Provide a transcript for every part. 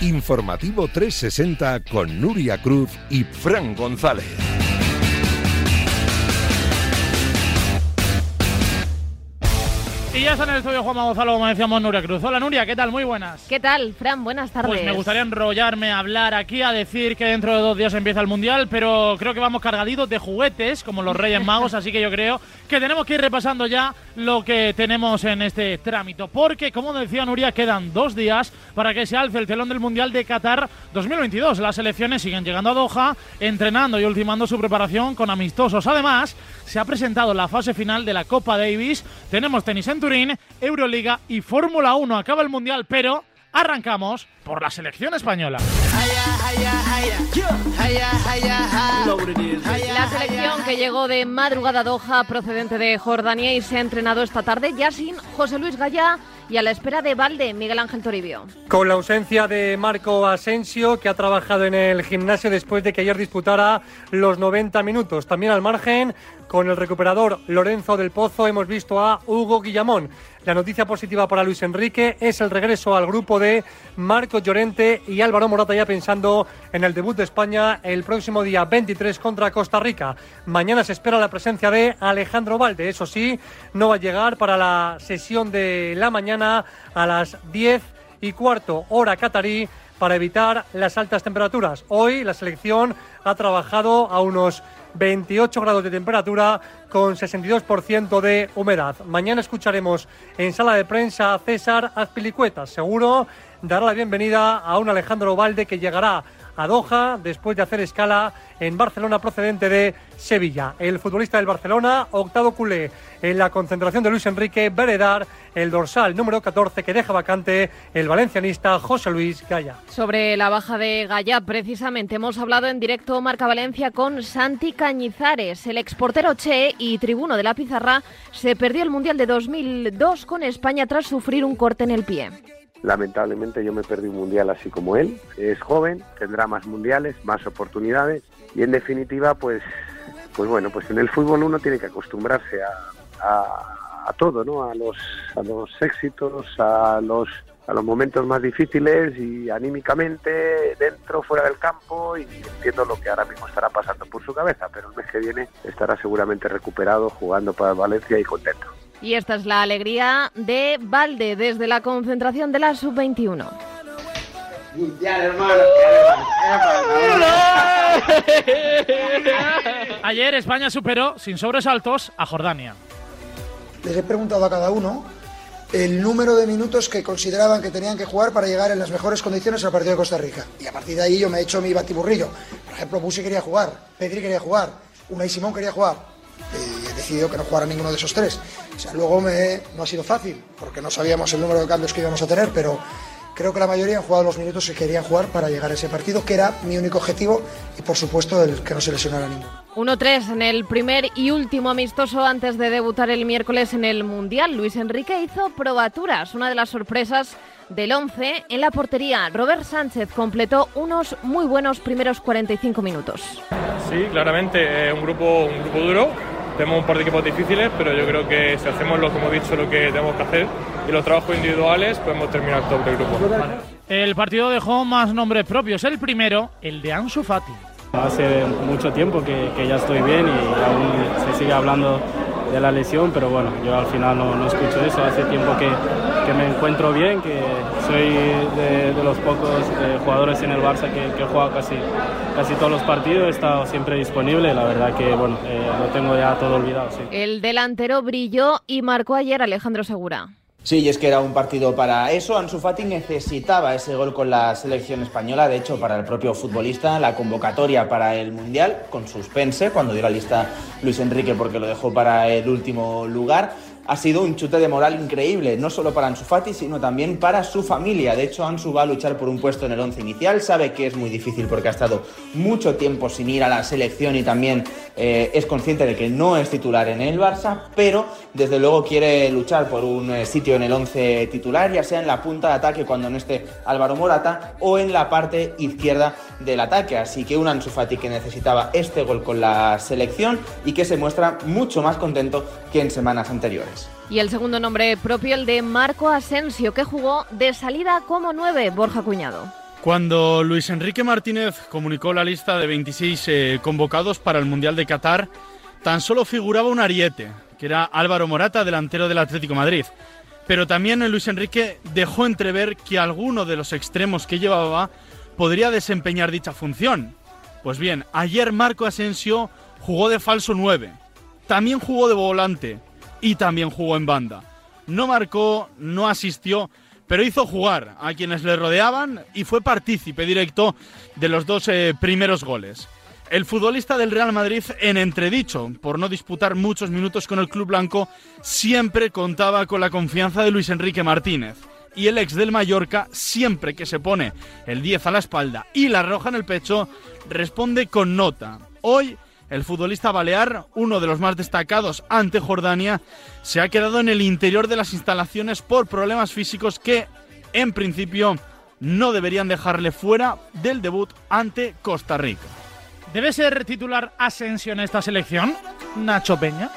Informativo 360 con Nuria Cruz y Fran González. Y ya está en el estudio Juan Gonzalo, como decíamos Nuria Cruz. Hola Nuria, ¿qué tal? Muy buenas. ¿Qué tal, Fran? Buenas tardes. Pues me gustaría enrollarme, hablar aquí, a decir que dentro de dos días empieza el Mundial, pero creo que vamos cargaditos de juguetes, como los Reyes Magos, así que yo creo que tenemos que ir repasando ya lo que tenemos en este trámite. Porque, como decía Nuria, quedan dos días para que se alce el telón del Mundial de Qatar 2022. Las selecciones siguen llegando a Doha, entrenando y ultimando su preparación con amistosos. Además, se ha presentado la fase final de la Copa Davis. Tenemos tenis en Turín, Euroliga y Fórmula 1. Acaba el Mundial, pero arrancamos por la selección española. La selección que llegó de madrugada a Doha, procedente de Jordania y se ha entrenado esta tarde ya sin José Luis Gallá y a la espera de Valde, Miguel Ángel Toribio. Con la ausencia de Marco Asensio, que ha trabajado en el gimnasio después de que ayer disputara los 90 minutos. También al margen, con el recuperador Lorenzo del Pozo, hemos visto a Hugo Guillamón. La noticia positiva para Luis Enrique es el regreso al grupo de Marco Llorente y Álvaro Morata ya pensando en el debut de España el próximo día 23 contra Costa Rica. Mañana se espera la presencia de Alejandro Valde. Eso sí, no va a llegar para la sesión de la mañana a las 10 y cuarto hora catarí para evitar las altas temperaturas. Hoy la selección ha trabajado a unos 28 grados de temperatura con 62% de humedad. Mañana escucharemos en sala de prensa a César Azpilicueta. Seguro dará la bienvenida a un Alejandro Valde que llegará a Doha después de hacer escala en Barcelona procedente de Sevilla. El futbolista del Barcelona, octavo culé en la concentración de Luis Enrique Beredar, el dorsal número 14 que deja vacante el valencianista José Luis Gaya. Sobre la baja de Gaya, precisamente hemos hablado en directo Marca Valencia con Santi Cañizares, el exportero Che y tribuno de la Pizarra, se perdió el Mundial de 2002 con España tras sufrir un corte en el pie. Lamentablemente yo me perdí un mundial así como él. Es joven, tendrá más mundiales, más oportunidades y en definitiva pues pues bueno, pues en el fútbol uno tiene que acostumbrarse a, todo, ¿no? A los a los éxitos, a los a los momentos más difíciles y anímicamente dentro, fuera del campo y entiendo lo que ahora mismo estará pasando por su cabeza, pero el mes que viene estará seguramente recuperado, jugando para Valencia y contento. Y esta es la alegría de Valde desde la concentración de la sub-21. Ayer España superó sin sobresaltos a Jordania. Les he preguntado a cada uno el número de minutos que consideraban que tenían que jugar para llegar en las mejores condiciones al partido de Costa Rica. Y a partir de ahí yo me he hecho mi batiburrillo. Por ejemplo, Busi quería jugar, Pedri quería jugar, Unai Simón quería jugar. Decidido que no jugara ninguno de esos tres. O sea, luego me, no ha sido fácil, porque no sabíamos el número de cambios que íbamos a tener, pero creo que la mayoría han jugado los minutos que querían jugar para llegar a ese partido, que era mi único objetivo y por supuesto el que no se lesionara ninguno. 1-3 en el primer y último amistoso antes de debutar el miércoles en el Mundial. Luis Enrique hizo probaturas, una de las sorpresas del 11 en la portería. Robert Sánchez completó unos muy buenos primeros 45 minutos. Sí, claramente, eh, un, grupo, un grupo duro. Tenemos un par de equipos difíciles, pero yo creo que si hacemos lo que hemos dicho, lo que tenemos que hacer y los trabajos individuales, podemos terminar top del grupo. El partido dejó más nombres propios. El primero, el de Ansu Fati. Hace mucho tiempo que, que ya estoy bien y aún se sigue hablando de la lesión, pero bueno, yo al final no, no escucho eso. Hace tiempo que, que, me encuentro bien, que soy de, de los pocos eh, jugadores en el Barça que, que juega casi, casi todos los partidos, he estado siempre disponible. La verdad que bueno, eh, lo tengo ya todo olvidado. Sí. El delantero brilló y marcó ayer Alejandro Segura. Sí, y es que era un partido para eso. Ansu Fati necesitaba ese gol con la selección española. De hecho, para el propio futbolista, la convocatoria para el Mundial, con suspense, cuando dio la lista Luis Enrique porque lo dejó para el último lugar ha sido un chute de moral increíble, no solo para Ansu Fati, sino también para su familia. De hecho, Ansu va a luchar por un puesto en el once inicial, sabe que es muy difícil porque ha estado mucho tiempo sin ir a la selección y también eh, es consciente de que no es titular en el Barça, pero desde luego quiere luchar por un eh, sitio en el once titular, ya sea en la punta de ataque cuando no esté Álvaro Morata o en la parte izquierda del ataque. Así que un Ansu Fati que necesitaba este gol con la selección y que se muestra mucho más contento que en semanas anteriores. Y el segundo nombre propio, el de Marco Asensio, que jugó de salida como nueve, Borja Cuñado. Cuando Luis Enrique Martínez comunicó la lista de 26 eh, convocados para el Mundial de Qatar, tan solo figuraba un ariete, que era Álvaro Morata, delantero del Atlético Madrid. Pero también Luis Enrique dejó entrever que alguno de los extremos que llevaba podría desempeñar dicha función. Pues bien, ayer Marco Asensio jugó de falso 9, también jugó de volante y también jugó en banda. No marcó, no asistió, pero hizo jugar a quienes le rodeaban y fue partícipe directo de los dos eh, primeros goles. El futbolista del Real Madrid, en entredicho por no disputar muchos minutos con el club blanco, siempre contaba con la confianza de Luis Enrique Martínez. Y el ex del Mallorca, siempre que se pone el 10 a la espalda y la roja en el pecho, responde con nota. Hoy el futbolista balear, uno de los más destacados ante Jordania, se ha quedado en el interior de las instalaciones por problemas físicos que, en principio, no deberían dejarle fuera del debut ante Costa Rica. ¿Debe ser titular Asensio en esta selección? Nacho Peña.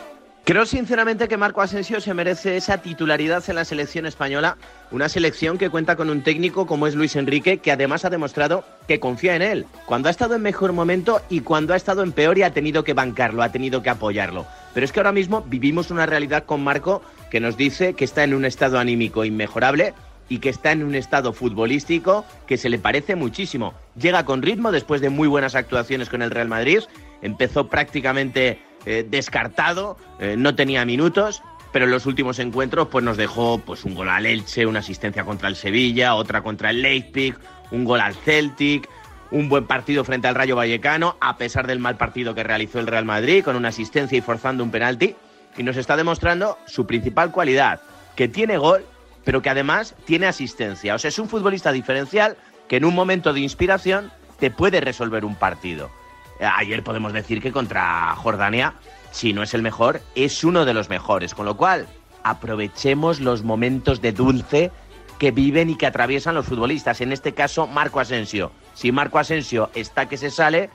Creo sinceramente que Marco Asensio se merece esa titularidad en la selección española, una selección que cuenta con un técnico como es Luis Enrique, que además ha demostrado que confía en él, cuando ha estado en mejor momento y cuando ha estado en peor y ha tenido que bancarlo, ha tenido que apoyarlo. Pero es que ahora mismo vivimos una realidad con Marco que nos dice que está en un estado anímico inmejorable y que está en un estado futbolístico que se le parece muchísimo. Llega con ritmo después de muy buenas actuaciones con el Real Madrid, empezó prácticamente eh, descartado, eh, no tenía minutos, pero en los últimos encuentros pues nos dejó pues un gol al Elche, una asistencia contra el Sevilla, otra contra el Leipzig, un gol al Celtic, un buen partido frente al Rayo Vallecano, a pesar del mal partido que realizó el Real Madrid con una asistencia y forzando un penalti, y nos está demostrando su principal cualidad, que tiene gol, pero que además tiene asistencia. O sea, es un futbolista diferencial que en un momento de inspiración te puede resolver un partido. Ayer podemos decir que contra Jordania, si no es el mejor, es uno de los mejores. Con lo cual, aprovechemos los momentos de dulce que viven y que atraviesan los futbolistas. En este caso, Marco Asensio. Si Marco Asensio está que se sale,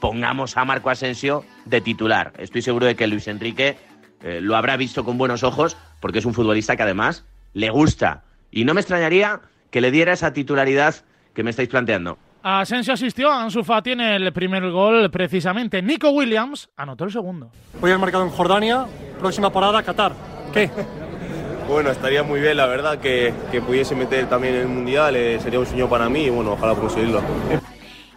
pongamos a Marco Asensio de titular. Estoy seguro de que Luis Enrique eh, lo habrá visto con buenos ojos porque es un futbolista que además le gusta. Y no me extrañaría que le diera esa titularidad que me estáis planteando. Asensio asistió, Ansu Fati en el primer gol precisamente. Nico Williams anotó el segundo. Hoy han marcado en Jordania, próxima parada Qatar. ¿Qué? Bueno, estaría muy bien, la verdad, que, que pudiese meter también el Mundial, eh, sería un sueño para mí y bueno, ojalá conseguirlo.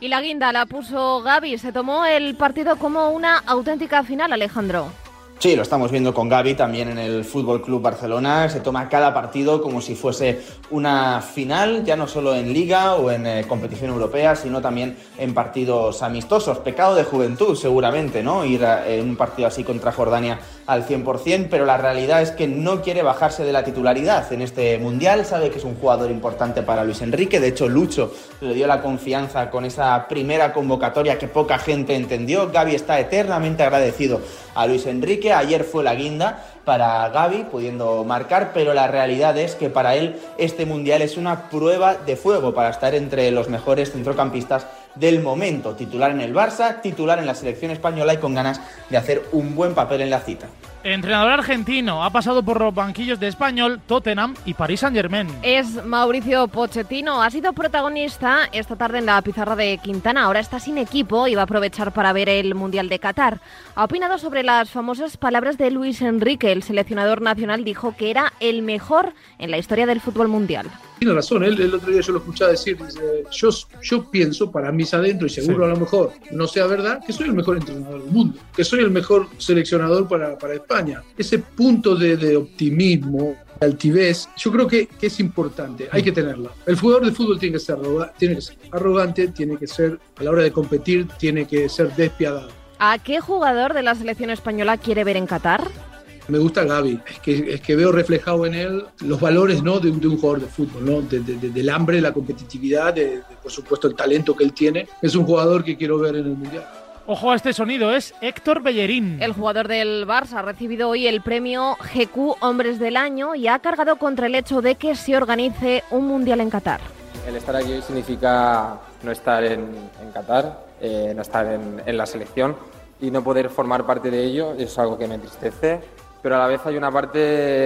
Y la guinda la puso Gaby, se tomó el partido como una auténtica final, Alejandro. Sí, lo estamos viendo con Gaby también en el Fútbol Club Barcelona. Se toma cada partido como si fuese una final, ya no solo en Liga o en eh, competición europea, sino también en partidos amistosos. Pecado de juventud, seguramente, ¿no? Ir en un partido así contra Jordania al 100%, pero la realidad es que no quiere bajarse de la titularidad en este mundial. Sabe que es un jugador importante para Luis Enrique. De hecho, Lucho le dio la confianza con esa primera convocatoria que poca gente entendió. Gaby está eternamente agradecido a Luis Enrique. Ayer fue la guinda para Gaby, pudiendo marcar, pero la realidad es que para él este mundial es una prueba de fuego para estar entre los mejores centrocampistas del momento. Titular en el Barça, titular en la selección española y con ganas de hacer un buen papel en la cita. Entrenador argentino, ha pasado por los banquillos de Español, Tottenham y Paris Saint-Germain. Es Mauricio Pochettino, ha sido protagonista esta tarde en la pizarra de Quintana, ahora está sin equipo y va a aprovechar para ver el Mundial de Qatar. Ha opinado sobre las famosas palabras de Luis Enrique, el seleccionador nacional dijo que era el mejor en la historia del fútbol mundial. Tiene razón, él, el otro día yo lo escuchaba decir, yo, yo pienso para mí adentro y seguro a lo mejor no sea verdad, que soy el mejor entrenador del mundo, que soy el mejor seleccionador para, para España. Ese punto de, de optimismo, altivez, yo creo que, que, es importante, hay que tenerla. El jugador de fútbol tiene que, ser tiene que ser arrogante, tiene que ser, a la hora de competir, tiene que ser despiadado. ¿A qué jugador de la selección española quiere ver en Qatar? Me gusta Gaby, es que, es que veo reflejado en él los valores ¿no? de, un, de un jugador de fútbol, ¿no? De, de, del hambre, la competitividad, de, por supuesto el talento que él tiene. Es un jugador que quiero ver en el Mundial. Ojo a este sonido, es Héctor Bellerín. El jugador del Barça ha recibido hoy el premio GQ Hombres del Año y ha cargado contra el hecho de que se organice un Mundial en Qatar. El estar aquí significa no estar en, en Qatar, eh, no estar en, en la selección y no poder formar parte de ello es algo que me entristece pero a la vez hay una parte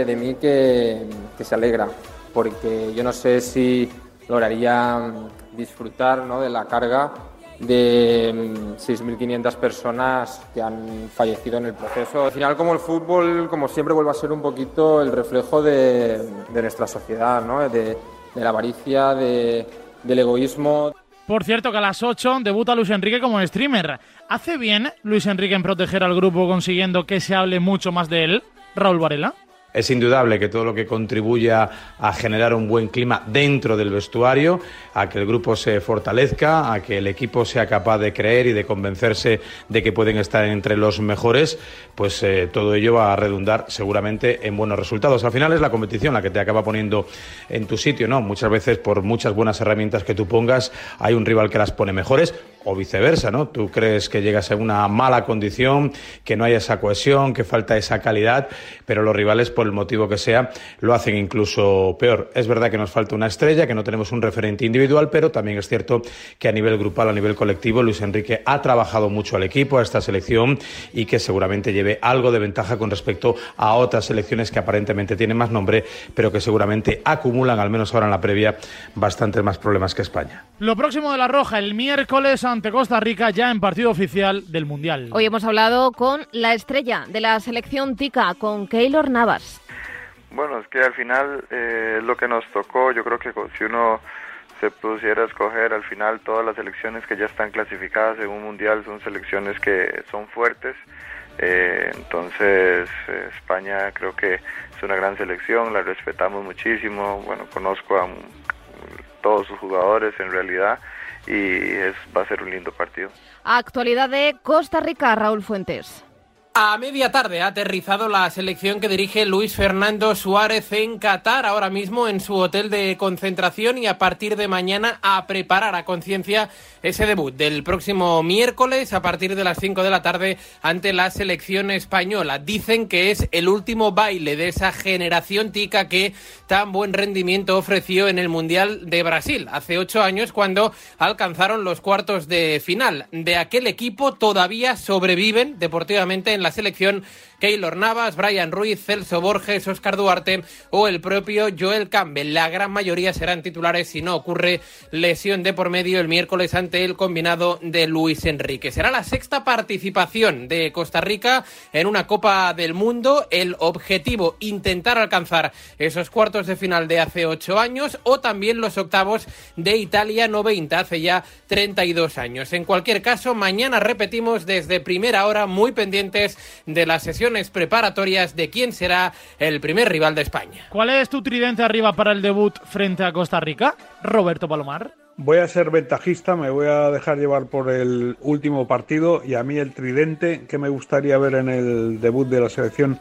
de mí que, que se alegra, porque yo no sé si lograría mm, disfrutar ¿no? de la carga de 6.500 mm, personas que han fallecido en el proceso. Al final, como el fútbol, como siempre, vuelve a ser un poquito el reflejo de, nuestra sociedad, ¿no? de, la avaricia, de, del egoísmo. Por cierto, que a las 8 debuta Luis Enrique como streamer. ¿Hace bien Luis Enrique en proteger al grupo consiguiendo que se hable mucho más de él? Raúl Varela. Es indudable que todo lo que contribuya a generar un buen clima dentro del vestuario, a que el grupo se fortalezca, a que el equipo sea capaz de creer y de convencerse de que pueden estar entre los mejores, pues eh, todo ello va a redundar seguramente en buenos resultados. Al final es la competición la que te acaba poniendo en tu sitio, ¿no? Muchas veces por muchas buenas herramientas que tú pongas, hay un rival que las pone mejores o viceversa, ¿no? Tú crees que llegas a una mala condición, que no hay esa cohesión, que falta esa calidad, pero los rivales, por el motivo que sea, lo hacen incluso peor. Es verdad que nos falta una estrella, que no tenemos un referente individual, pero también es cierto que a nivel grupal, a nivel colectivo, Luis Enrique ha trabajado mucho al equipo, a esta selección, y que seguramente lleve algo de ventaja con respecto a otras selecciones que aparentemente tienen más nombre, pero que seguramente acumulan, al menos ahora en la previa, bastantes más problemas que España. Lo próximo de la Roja, el miércoles ante Costa Rica ya en partido oficial del Mundial. Hoy hemos hablado con la estrella de la selección TICA, con Keylor Navas. Bueno, es que al final eh, lo que nos tocó, yo creo que si uno se pusiera a escoger al final todas las selecciones que ya están clasificadas en un mundial son selecciones que son fuertes. Eh, entonces eh, España creo que es una gran selección, la respetamos muchísimo. Bueno, conozco a todos sus jugadores en realidad y es, va a ser un lindo partido. Actualidad de Costa Rica, Raúl Fuentes. A media tarde ha aterrizado la selección que dirige Luis Fernando Suárez en Qatar, ahora mismo en su hotel de concentración y a partir de mañana a preparar a conciencia ese debut del próximo miércoles a partir de las 5 de la tarde ante la selección española. Dicen que es el último baile de esa generación tica que tan buen rendimiento ofreció en el Mundial de Brasil hace ocho años cuando alcanzaron los cuartos de final. De aquel equipo todavía sobreviven deportivamente en la selección Keylor Navas, Brian Ruiz, Celso Borges, Oscar Duarte o el propio Joel Campbell. La gran mayoría serán titulares si no ocurre lesión de por medio el miércoles ante el combinado de Luis Enrique. Será la sexta participación de Costa Rica en una Copa del Mundo. El objetivo, intentar alcanzar esos cuartos de final de hace ocho años o también los octavos de Italia 90 hace ya 32 años. En cualquier caso, mañana repetimos desde primera hora muy pendientes de la sesión preparatorias de quién será el primer rival de España. ¿Cuál es tu tridente arriba para el debut frente a Costa Rica? Roberto Palomar. Voy a ser ventajista, me voy a dejar llevar por el último partido y a mí el tridente que me gustaría ver en el debut de la selección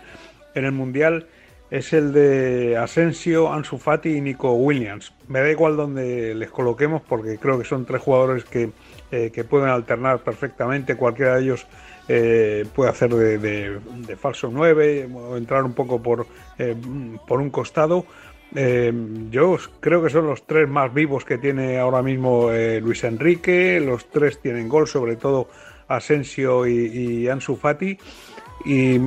en el Mundial es el de Asensio, Ansu Fati y Nico Williams. Me da igual donde les coloquemos porque creo que son tres jugadores que, eh, que pueden alternar perfectamente, cualquiera de ellos eh, puede hacer de, falso 9 o entrar un poco por, eh, por un costado. Eh, yo creo que son los tres más vivos que tiene ahora mismo Luis Enrique. Los tres tienen gol, sobre todo Asensio y, Ansu Fati. Y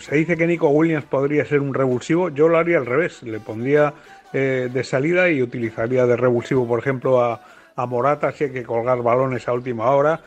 se dice que Nico Williams podría ser un revulsivo. Yo lo haría al revés. Le pondría de salida y utilizaría de revulsivo, por ejemplo, a, Morata si hay que colgar balones a última hora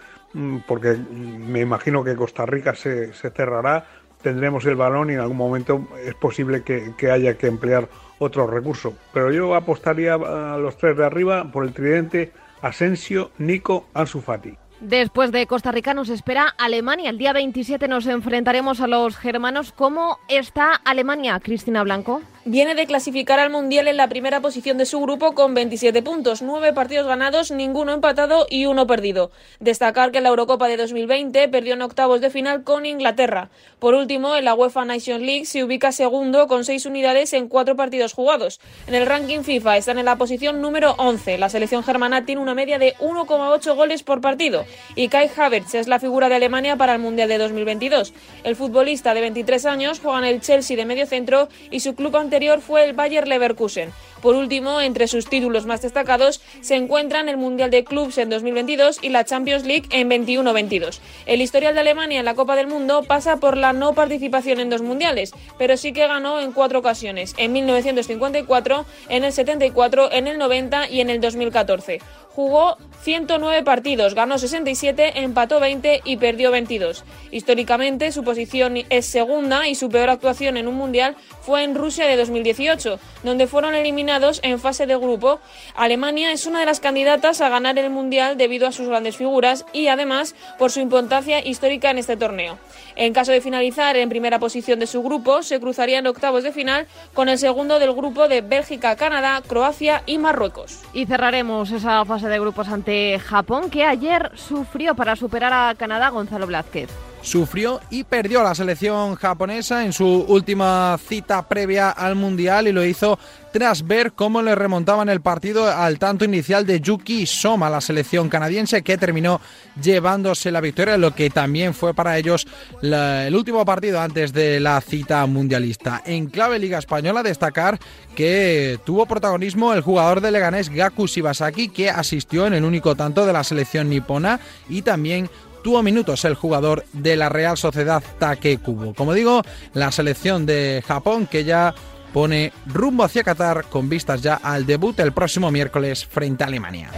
porque me imagino que Costa Rica se, cerrará, tendremos el balón y en algún momento es posible que, haya que emplear otro recurso. Pero yo apostaría a los tres de arriba por el tridente Asensio, Nico, Ansu Fati. Después de Costa Rica nos espera Alemania. El día 27 nos enfrentaremos a los germanos. ¿Cómo está Alemania, Cristina Blanco? Viene de clasificar al Mundial en la primera posición de su grupo con 27 puntos, nueve partidos ganados, ninguno empatado y uno perdido. Destacar que en la Eurocopa de 2020 perdió en octavos de final con Inglaterra. Por último, en la UEFA Nation League se ubica segundo con seis unidades en cuatro partidos jugados. En el ranking FIFA están en la posición número 11. La selección germana tiene una media de 1,8 goles por partido y Kai Havertz es la figura de Alemania para el Mundial de 2022. El futbolista de 23 años juega en el Chelsea de medio centro y su club anterior fue el Bayer Leverkusen. Por último, entre sus títulos más destacados se encuentran el Mundial de Clubs en 2022 y la Champions League en 21-22. El historial de Alemania en la Copa del Mundo pasa por la no participación en dos mundiales, pero sí que ganó en cuatro ocasiones, en 1954, en el 74, en el 90 y en el 2014 jugó 109 partidos, ganó 67, empató 20 y perdió 22. Históricamente su posición es segunda y su peor actuación en un mundial fue en Rusia de 2018, donde fueron eliminados en fase de grupo. Alemania es una de las candidatas a ganar el mundial debido a sus grandes figuras y además por su importancia histórica en este torneo. En caso de finalizar en primera posición de su grupo, se cruzaría en octavos de final con el segundo del grupo de Bélgica, Canadá, Croacia y Marruecos. Y cerraremos esa fase de grupos ante Japón, que ayer sufrió para superar a Canadá Gonzalo Blázquez sufrió y perdió la selección japonesa en su última cita previa al Mundial y lo hizo tras ver cómo le remontaban el partido al tanto inicial de Yuki Soma, la selección canadiense que terminó llevándose la victoria, lo que también fue para ellos el último partido antes de la cita mundialista. En clave Liga Española destacar que tuvo protagonismo el jugador de Leganés Gaku Shibasaki que asistió en el único tanto de la selección nipona y también tuvo minutos el jugador de la Real Sociedad Take Kubo. Como digo, la selección de Japón que ya pone rumbo hacia Qatar con vistas ya al debut el próximo miércoles frente a Alemania.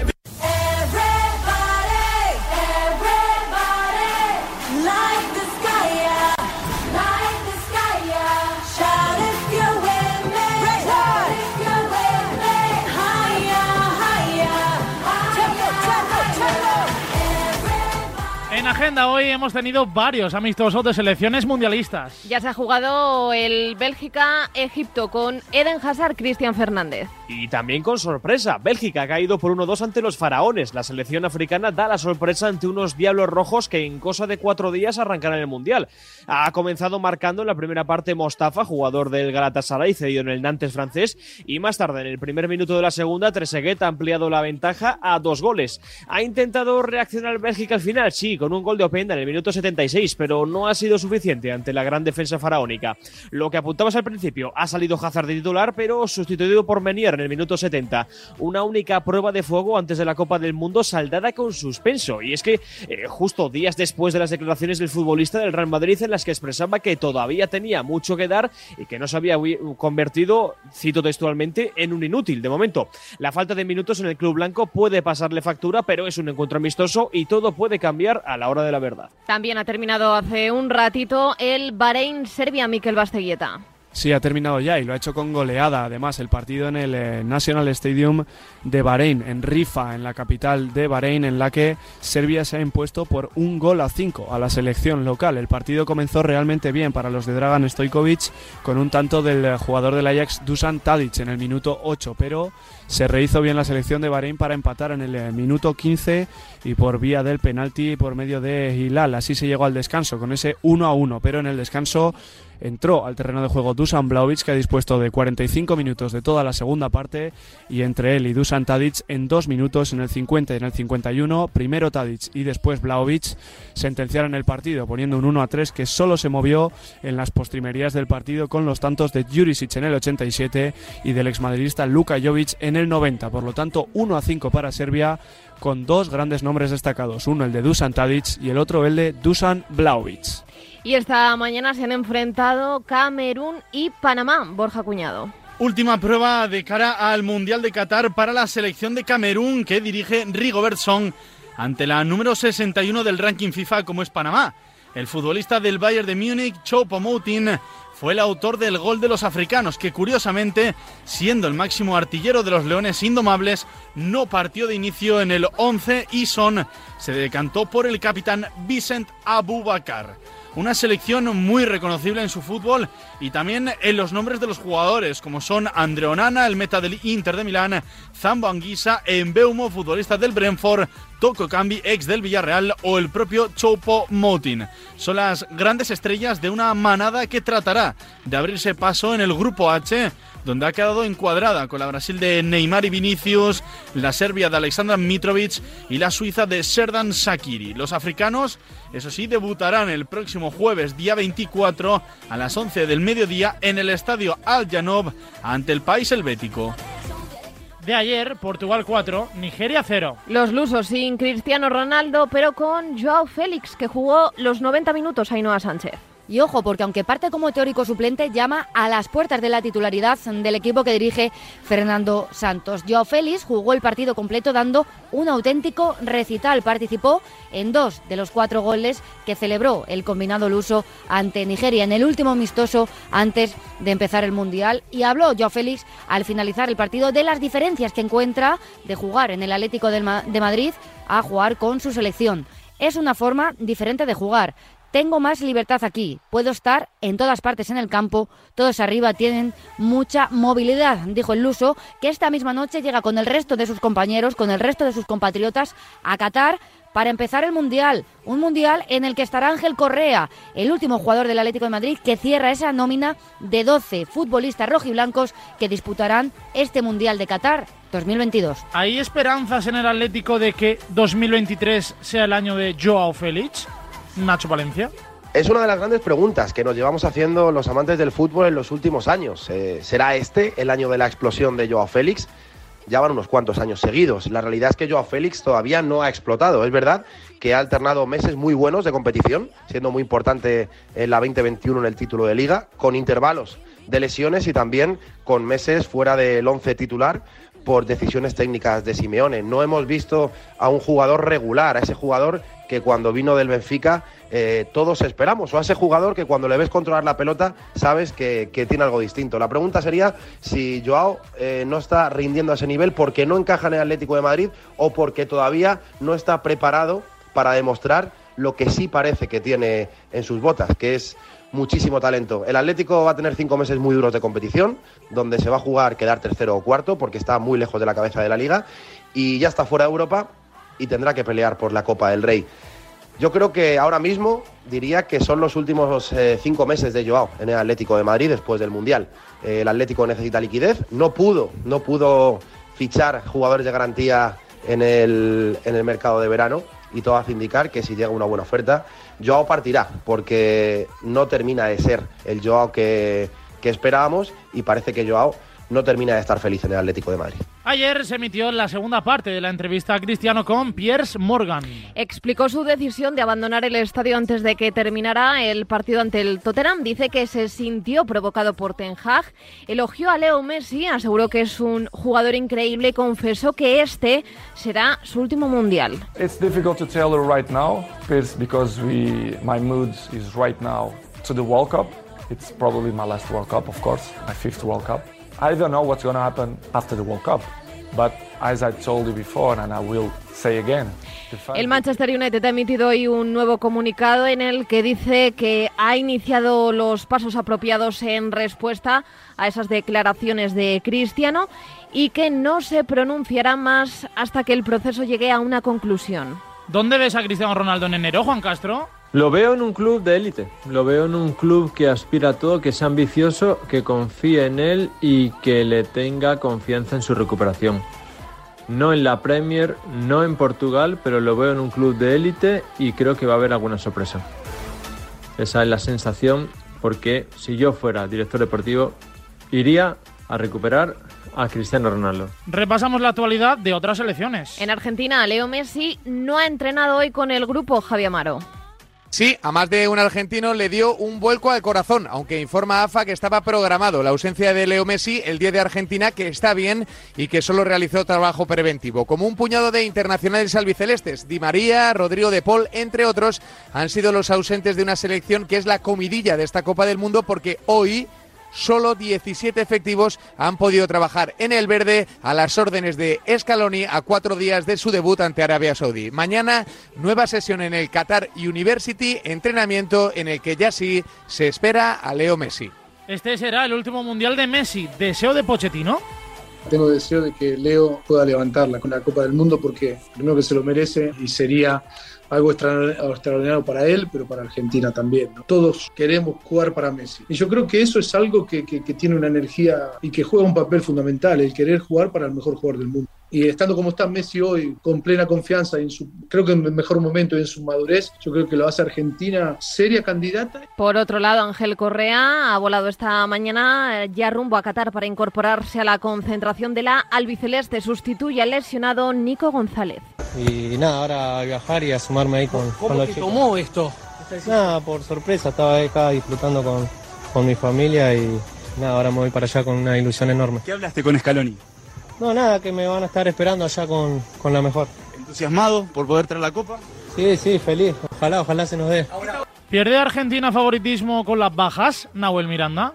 Hoy hemos tenido varios amistosos de selecciones mundialistas. Ya se ha jugado el Bélgica-Egipto con Eden Hazard, Cristian Fernández. Y también con sorpresa, Bélgica ha caído por 1-2 ante los faraones. La selección africana da la sorpresa ante unos diablos rojos que en cosa de cuatro días arrancarán el Mundial. Ha comenzado marcando en la primera parte Mostafa, jugador del Galatasaray, cedido en el Nantes francés, y más tarde, en el primer minuto de la segunda, Trezeguet ha ampliado la ventaja a dos goles. Ha intentado reaccionar Bélgica al final, sí, con un gol de Openda en el minuto 76, pero no ha sido suficiente ante la gran defensa faraónica. Lo que apuntabas al principio, ha salido Hazard de titular, pero sustituido por Menier en el minuto 70. Una única prueba de fuego antes de la Copa del Mundo saldada con suspenso. Y es que eh, justo días después de las declaraciones del futbolista del Real Madrid en las que expresaba que todavía tenía mucho que dar y que no se había convertido, cito textualmente, en un inútil de momento. La falta de minutos en el club blanco puede pasarle factura, pero es un encuentro amistoso y todo puede cambiar a la hora de la verdad. También ha terminado hace un ratito el Bahrein-Serbia Miquel Basteguieta. Sí, ha terminado ya y lo ha hecho con goleada. Además, el partido en el eh, National Stadium de Bahrein, en Rifa, en la capital de Bahrein, en la que Serbia se ha impuesto por un gol a cinco a la selección local. El partido comenzó realmente bien para los de Dragan Stojkovic con un tanto del eh, jugador del Ajax Dusan Tadic en el minuto 8, pero se rehizo bien la selección de Bahrein para empatar en el eh, minuto 15 y por vía del penalti por medio de Hilal. Así se llegó al descanso con ese 1 a 1, pero en el descanso entró al terreno de juego Dusan Blaovic, que ha dispuesto de 45 minutos de toda la segunda parte, y entre él y Dusan Tadic en dos minutos, en el 50 y en el 51, primero Tadic y después Blaovic sentenciaron el partido, poniendo un 1 a 3 que solo se movió en las postrimerías del partido con los tantos de Jurisic en el 87 y del exmadridista Luka Jovic en el 90. Por lo tanto, 1 a 5 para Serbia con dos grandes nombres destacados, uno el de Dusan Tadic y el otro el de Dusan Blaovic. Y esta mañana se han enfrentado Camerún y Panamá. Borja Cuñado. Última prueba de cara al Mundial de Qatar para la selección de Camerún que dirige Rigobert Song ante la número 61 del ranking FIFA como es Panamá. El futbolista del Bayern de Múnich, Choupo Moting, fue el autor del gol de los africanos, que curiosamente, siendo el máximo artillero de los Leones Indomables, no partió de inicio en el 11 y Son se decantó por el capitán Vicent Abubakar. Una selección muy reconocible en su fútbol y también en los nombres de los jugadores, como son Andre Onana, el meta del Inter de Milán, Zambo Anguisa, Embeumo, futbolista del Brentford, Toko Cambi, ex del Villarreal, o el propio Chopo Motin. Son las grandes estrellas de una manada que tratará de abrirse paso en el grupo H donde ha quedado encuadrada con la Brasil de Neymar y Vinicius, la Serbia de Aleksandar Mitrovic y la Suiza de Serdan Sakiri. Los africanos, eso sí, debutarán el próximo jueves, día 24, a las 11 del mediodía en el estadio Al Janov ante el país helvético. De ayer, Portugal 4, Nigeria 0. Los lusos sin Cristiano Ronaldo, pero con Joao Félix, que jugó los 90 minutos a Ainhoa Sánchez. Y ojo, porque aunque parte como teórico suplente, llama a las puertas de la titularidad del equipo que dirige Fernando Santos. Joao Félix jugó el partido completo dando un auténtico recital. Participó en dos de los cuatro goles que celebró el combinado luso ante Nigeria en el último amistoso antes de empezar el Mundial. Y habló Joao Félix al finalizar el partido de las diferencias que encuentra de jugar en el Atlético de Madrid a jugar con su selección. Es una forma diferente de jugar. Tengo más libertad aquí, puedo estar en todas partes en el campo, todos arriba tienen mucha movilidad, dijo el Luso, que esta misma noche llega con el resto de sus compañeros, con el resto de sus compatriotas a Qatar para empezar el Mundial. Un Mundial en el que estará Ángel Correa, el último jugador del Atlético de Madrid, que cierra esa nómina de 12 futbolistas rojiblancos que disputarán este Mundial de Qatar 2022. ¿Hay esperanzas en el Atlético de que 2023 sea el año de Joao Félix? Nacho Valencia? Es una de las grandes preguntas que nos llevamos haciendo los amantes del fútbol en los últimos años. Eh, ¿Será este el año de la explosión de Joao Félix? Ya van unos cuantos años seguidos. La realidad es que Joao Félix todavía no ha explotado. Es verdad que ha alternado meses muy buenos de competición, siendo muy importante en la 2021 en el título de liga, con intervalos de lesiones y también con meses fuera del once titular por decisiones técnicas de Simeone. No hemos visto a un jugador regular, a ese jugador que cuando vino del Benfica eh, todos esperamos, o a ese jugador que cuando le ves controlar la pelota sabes que, tiene algo distinto. La pregunta sería si Joao eh, no está rindiendo a ese nivel porque no encaja en el Atlético de Madrid o porque todavía no está preparado para demostrar lo que sí parece que tiene en sus botas, que es muchísimo talento. El Atlético va a tener cinco meses muy duros de competición, donde se va a jugar quedar tercero o cuarto, porque está muy lejos de la cabeza de la liga, y ya está fuera de Europa y tendrá que pelear por la Copa del Rey. Yo creo que ahora mismo diría que son los últimos eh, cinco meses de Joao en el Atlético de Madrid después del Mundial. Eh, el Atlético necesita liquidez, no pudo, no pudo fichar jugadores de garantía en el, en el mercado de verano y todo hace indicar que si llega una buena oferta, Joao partirá, porque no termina de ser el Joao que, que esperábamos y parece que Joao no termina de estar feliz en el Atlético de Madrid. Ayer se emitió la segunda parte de la entrevista a Cristiano con Piers Morgan. Explicó su decisión de abandonar el estadio antes de que terminara el partido ante el Tottenham. Dice que se sintió provocado por Ten Hag. Elogió a Leo Messi, aseguró que es un jugador increíble y confesó que este será su último mundial. It's difficult to tell right now, because we, my mood is right now to the World Cup. It's probably my last World Cup, of course, my fifth World Cup. I don't know what's going to happen after the World Cup, but as I told you before, and I will say again, el Manchester United ha emitido hoy un nuevo comunicado en el que dice que ha iniciado los pasos apropiados en respuesta a esas declaraciones de Cristiano y que no se pronunciará más hasta que el proceso llegue a una conclusión. ¿Dónde ves a Cristiano Ronaldo en enero, Juan Castro? Lo veo en un club de élite, lo veo en un club que aspira a todo, que sea ambicioso, que confíe en él y que le tenga confianza en su recuperación. No en la Premier, no en Portugal, pero lo veo en un club de élite y creo que va a haber alguna sorpresa. Esa es la sensación porque si yo fuera director deportivo iría a recuperar a Cristiano Ronaldo. Repasamos la actualidad de otras elecciones. En Argentina, Leo Messi no ha entrenado hoy con el grupo Javier Amaro. Sí, a más de un argentino le dio un vuelco al corazón, aunque informa AFA que estaba programado la ausencia de Leo Messi el día de Argentina, que está bien y que solo realizó trabajo preventivo. Como un puñado de internacionales albicelestes, Di María, Rodrigo de Paul, entre otros, han sido los ausentes de una selección que es la comidilla de esta Copa del Mundo porque hoy solo 17 efectivos han podido trabajar en el verde a las órdenes de Scaloni a cuatro días de su debut ante Arabia Saudí. Mañana, nueva sesión en el Qatar University, entrenamiento en el que ya sí se espera a Leo Messi. Este será el último mundial de Messi. ¿Deseo de Pochettino? Tengo deseo de que Leo pueda levantarla con la Copa del Mundo porque primero que se lo merece y sería algo extraordinario para él, pero para Argentina también. Todos queremos jugar para Messi. Y yo creo que eso es algo que, que, tiene una energía y que juega un papel fundamental, el querer jugar para el mejor jugador del mundo. Y estando como está Messi hoy, con plena confianza, en su, creo que en el mejor momento y en su madurez, yo creo que lo hace Argentina seria candidata. Por otro lado, Ángel Correa ha volado esta mañana eh, ya rumbo a Qatar para incorporarse a la concentración de la albiceleste. Sustituye al lesionado Nico González. Y nada, ahora a viajar y a sumarme ahí con, ¿Cómo con los te chicos. tomó esto? Nada, por sorpresa, estaba acá disfrutando con, con mi familia y nada, ahora me voy para allá con una ilusión enorme. ¿Qué hablaste con Scaloni? No, nada, que me van a estar esperando allá con, con la mejor. ¿Entusiasmado por poder traer la copa? Sí, sí, feliz. Ojalá, ojalá se nos dé. ¿Pierde Argentina favoritismo con las bajas, Nahuel Miranda?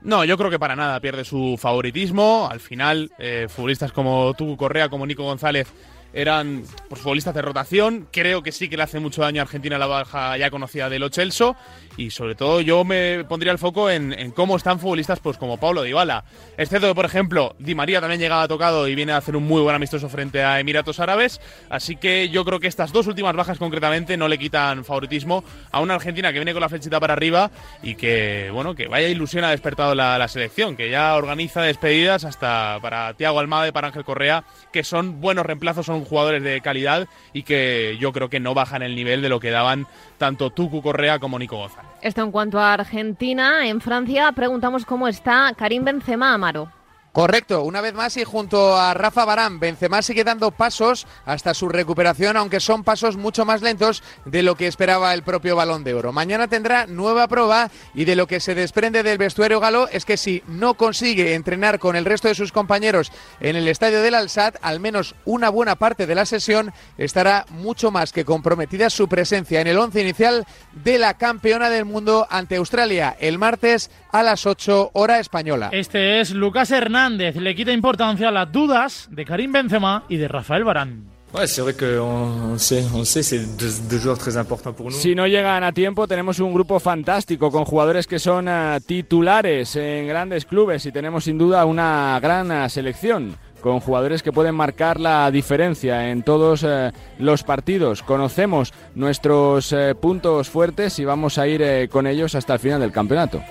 No, yo creo que para nada pierde su favoritismo. Al final, eh, futbolistas como Tucu Correa, como Nico González, eran pues, futbolistas de rotación. Creo que sí que le hace mucho daño a Argentina la baja ya conocida de Lo Celso. Y sobre todo yo me pondría el foco en, en cómo están futbolistas pues como Paulo Dybala. Es cierto que, por ejemplo, Di María también llegaba tocado y viene a hacer un muy buen amistoso frente a Emiratos Árabes. Así que yo creo que estas dos últimas bajas concretamente no le quitan favoritismo a una Argentina que viene con la flechita para arriba y que, bueno, que vaya ilusión ha despertado la, la selección, que ya organiza despedidas hasta para Tiago Almada y para Ángel Correa, que son buenos reemplazos, son jugadores de calidad y que yo creo que no bajan el nivel de lo que daban tanto Tucu Correa como Nico González. Esto en cuanto a Argentina. En Francia preguntamos cómo está Karim Benzema Amaro. Correcto, una vez más y junto a Rafa Barán, Benzema sigue dando pasos hasta su recuperación, aunque son pasos mucho más lentos de lo que esperaba el propio Balón de Oro. Mañana tendrá nueva prueba y de lo que se desprende del vestuario galo es que si no consigue entrenar con el resto de sus compañeros en el estadio del Alsat, al menos una buena parte de la sesión estará mucho más que comprometida su presencia en el once inicial de la campeona del mundo ante Australia el martes a las 8 hora española. Este es Lucas Hernández. Le quita importancia a las dudas de Karim Benzema y de Rafael Barán. Si no llegan a tiempo, tenemos un grupo fantástico con jugadores que son eh, titulares en grandes clubes y tenemos sin duda una gran eh, selección con jugadores que pueden marcar la diferencia en todos eh, los partidos. Conocemos nuestros eh, puntos fuertes y vamos a ir eh, con ellos hasta el final del campeonato.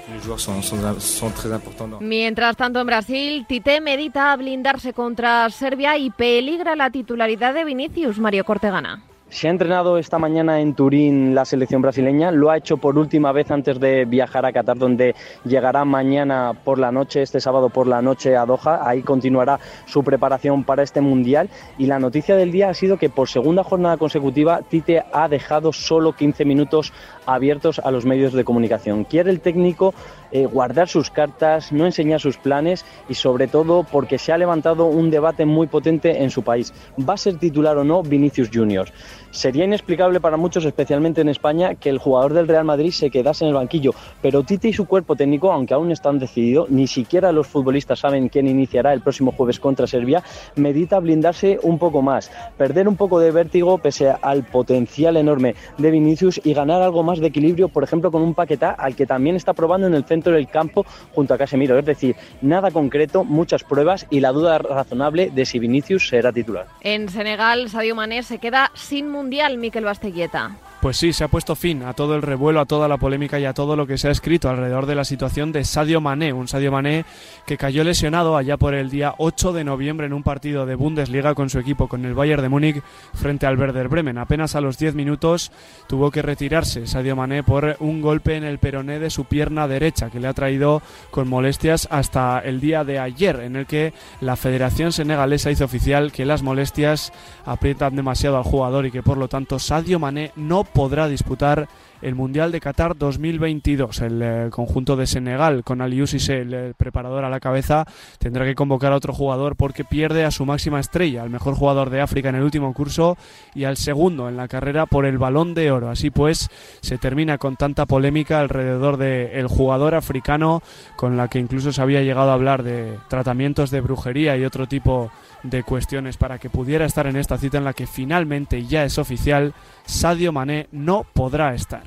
Mientras tanto, en Brasil, Tite medita blindarse contra Serbia y peligra la titularidad de Vinicius, Mario Cortegana. Se ha entrenado esta mañana en Turín la selección brasileña, lo ha hecho por última vez antes de viajar a Qatar, donde llegará mañana por la noche, este sábado por la noche a Doha. Ahí continuará su preparación para este mundial. Y la noticia del día ha sido que por segunda jornada consecutiva Tite ha dejado solo 15 minutos abiertos a los medios de comunicación. Quiere el técnico eh, guardar sus cartas, no enseñar sus planes y sobre todo porque se ha levantado un debate muy potente en su país. ¿Va a ser titular o no Vinicius Junior? Sería inexplicable para muchos, especialmente en España, que el jugador del Real Madrid se quedase en el banquillo, pero Tite y su cuerpo técnico, aunque aún están decididos, ni siquiera los futbolistas saben quién iniciará el próximo jueves contra Serbia, medita blindarse un poco más, perder un poco de vértigo pese al potencial enorme de Vinicius y ganar algo más de equilibrio, por ejemplo, con un Paquetá al que también está probando en el centro del campo junto a Casemiro. Es decir, nada concreto, muchas pruebas y la duda razonable de si Vinicius será titular. En Senegal, Sadio Mané se queda sin mundial, Miquel Basteguieta. Pues sí, se ha puesto fin a todo el revuelo, a toda la polémica y a todo lo que se ha escrito alrededor de la situación de Sadio Mané, un Sadio Mané que cayó lesionado allá por el día 8 de noviembre en un partido de Bundesliga con su equipo, con el Bayern de Múnich frente al Werder Bremen. Apenas a los 10 minutos tuvo que retirarse Sadio Mané por un golpe en el peroné de su pierna derecha que le ha traído con molestias hasta el día de ayer, en el que la Federación Senegalesa hizo oficial que las molestias aprietan demasiado al jugador y que por lo tanto Sadio Mané no podrá disputar el Mundial de Qatar 2022. El eh, conjunto de Senegal, con Aliou Cissé, el eh, preparador a la cabeza, tendrá que convocar a otro jugador porque pierde a su máxima estrella, al mejor jugador de África en el último curso y al segundo en la carrera por el Balón de Oro. Así pues, se termina con tanta polémica alrededor del jugador africano, con la que incluso se había llegado a hablar de tratamientos de brujería y otro tipo de cuestiones para que pudiera estar en esta cita en la que finalmente ya es oficial, Sadio Mané no podrá estar.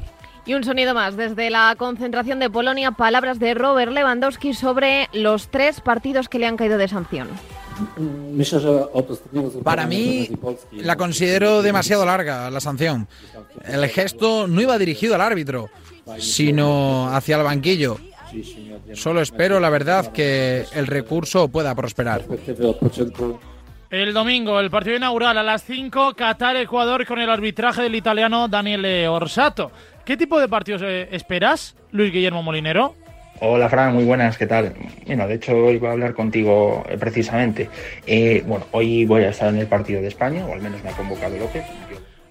Y un sonido más desde la concentración de Polonia, palabras de Robert Lewandowski sobre los tres partidos que le han caído de sanción. Para mí, la considero demasiado larga la sanción. El gesto no iba dirigido al árbitro, sino hacia el banquillo. Solo espero, la verdad, que el recurso pueda prosperar. El domingo, el partido inaugural a las 5, Qatar-Ecuador con el arbitraje del italiano Daniele Orsato. ¿Qué tipo de partidos eh, esperas, Luis Guillermo Molinero? Hola Fran, muy buenas, ¿qué tal? Bueno, de hecho hoy voy a hablar contigo eh, precisamente. Eh, bueno, hoy voy a estar en el partido de España, o al menos me ha convocado López.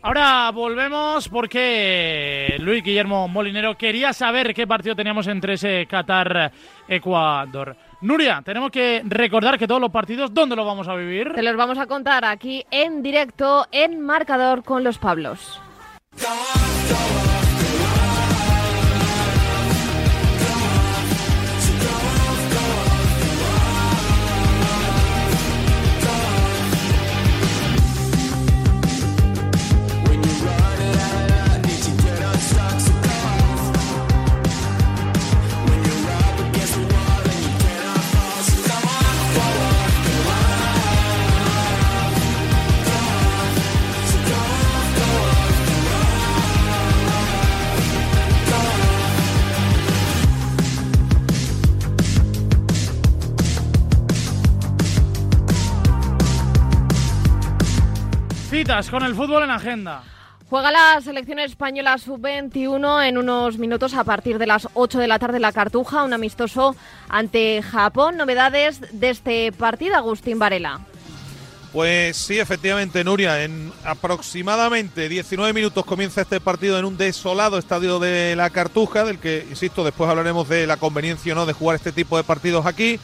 Ahora volvemos porque Luis Guillermo Molinero quería saber qué partido teníamos entre ese Qatar-Ecuador. Nuria, tenemos que recordar que todos los partidos, ¿dónde los vamos a vivir? Te los vamos a contar aquí en directo, en marcador con los Pablos. Con el fútbol en agenda. Juega la selección española sub-21 en unos minutos a partir de las 8 de la tarde en la Cartuja, un amistoso ante Japón. Novedades de este partido, Agustín Varela. Pues sí, efectivamente, Nuria, en aproximadamente 19 minutos comienza este partido en un desolado estadio de la Cartuja, del que, insisto, después hablaremos de la conveniencia o no de jugar este tipo de partidos aquí.